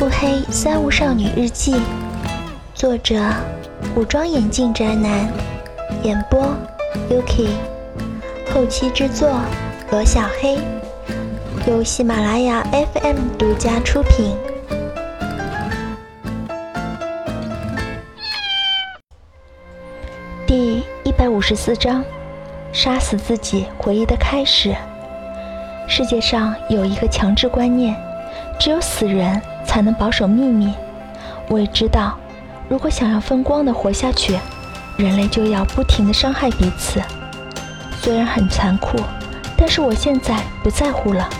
腹黑三无少女日记，作者：武装眼镜宅男，演播：Yuki，后期制作：罗小黑，由喜马拉雅 FM 独家出品。第一百五十四章：杀死自己回忆的开始。世界上有一个强制观念，只有死人。才能保守秘密。我也知道，如果想要风光的活下去，人类就要不停的伤害彼此。虽然很残酷，但是我现在不在乎了，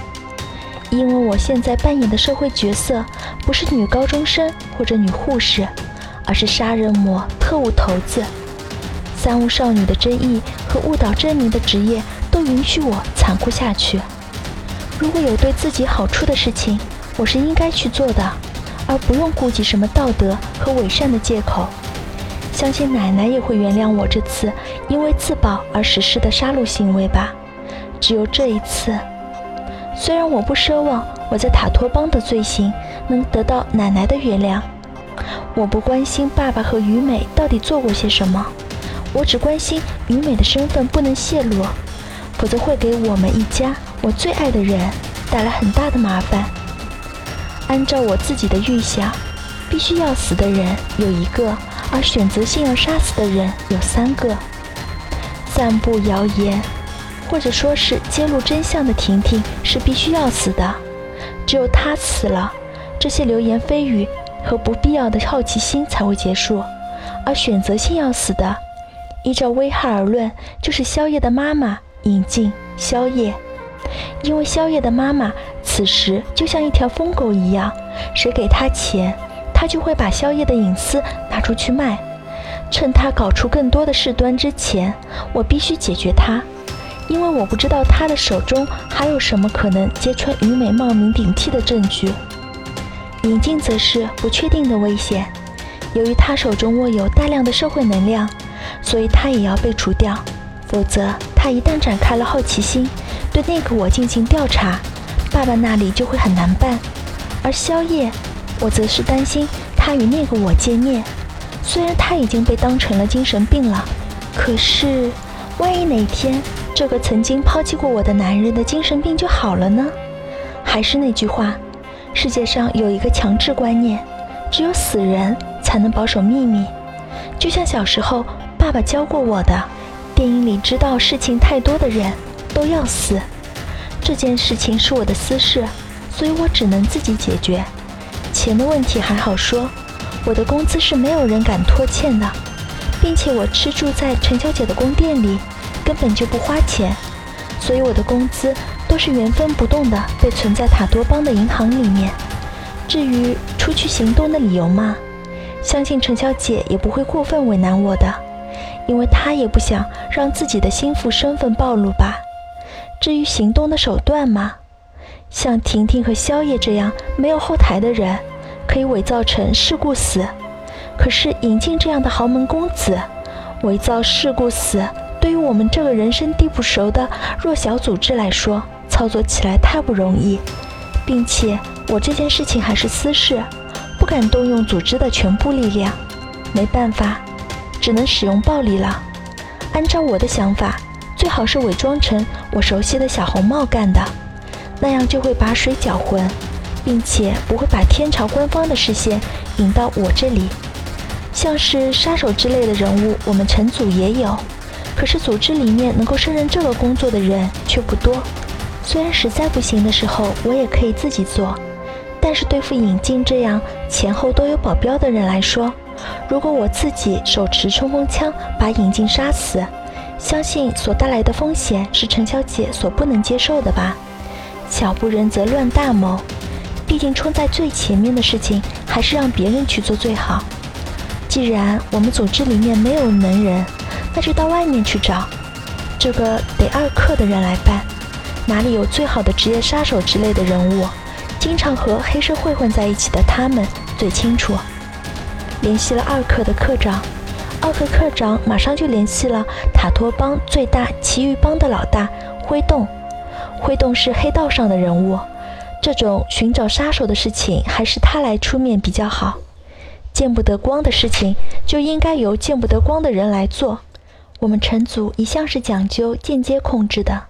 因为我现在扮演的社会角色不是女高中生或者女护士，而是杀人魔、特务头子。三无少女的争议和误导真名的职业都允许我残酷下去。如果有对自己好处的事情，我是应该去做的，而不用顾及什么道德和伪善的借口。相信奶奶也会原谅我这次因为自保而实施的杀戮行为吧。只有这一次，虽然我不奢望我在塔托邦的罪行能得到奶奶的原谅，我不关心爸爸和于美到底做过些什么，我只关心于美的身份不能泄露，否则会给我们一家我最爱的人带来很大的麻烦。按照我自己的预想，必须要死的人有一个，而选择性要杀死的人有三个。散布谣言，或者说是揭露真相的婷婷是必须要死的。只有她死了，这些流言蜚语和不必要的好奇心才会结束。而选择性要死的，依照危害而论，就是宵夜的妈妈尹静。宵夜，因为宵夜的妈妈。此时就像一条疯狗一样，谁给他钱，他就会把宵夜的隐私拿出去卖。趁他搞出更多的事端之前，我必须解决他，因为我不知道他的手中还有什么可能揭穿于美冒名顶替的证据。尹静则是不确定的危险，由于他手中握有大量的社会能量，所以他也要被除掉。否则，他一旦展开了好奇心，对那个我进行调查。爸爸那里就会很难办，而宵夜，我则是担心他与那个我见面。虽然他已经被当成了精神病了，可是万一哪天这个曾经抛弃过我的男人的精神病就好了呢？还是那句话，世界上有一个强制观念，只有死人才能保守秘密。就像小时候爸爸教过我的，电影里知道事情太多的人都要死。这件事情是我的私事，所以我只能自己解决。钱的问题还好说，我的工资是没有人敢拖欠的，并且我吃住在陈小姐的宫殿里，根本就不花钱，所以我的工资都是原封不动的被存在塔多邦的银行里面。至于出去行动的理由嘛，相信陈小姐也不会过分为难我的，因为他也不想让自己的心腹身份暴露吧。至于行动的手段吗？像婷婷和宵夜这样没有后台的人，可以伪造成事故死。可是引进这样的豪门公子，伪造事故死，对于我们这个人生地不熟的弱小组织来说，操作起来太不容易。并且我这件事情还是私事，不敢动用组织的全部力量。没办法，只能使用暴力了。按照我的想法。最好是伪装成我熟悉的小红帽干的，那样就会把水搅浑，并且不会把天朝官方的视线引到我这里。像是杀手之类的人物，我们陈组也有，可是组织里面能够胜任这个工作的人却不多。虽然实在不行的时候，我也可以自己做，但是对付尹静这样前后都有保镖的人来说，如果我自己手持冲锋枪把尹静杀死，相信所带来的风险是陈小姐所不能接受的吧？小不仁则乱大谋，毕竟冲在最前面的事情还是让别人去做最好。既然我们组织里面没有能人，那就到外面去找。这个得二克的人来办，哪里有最好的职业杀手之类的人物？经常和黑社会混在一起的他们最清楚。联系了二克的科长。奥克科长马上就联系了塔托邦最大奇遇帮的老大灰洞。灰洞是黑道上的人物，这种寻找杀手的事情，还是他来出面比较好。见不得光的事情，就应该由见不得光的人来做。我们陈祖一向是讲究间接控制的。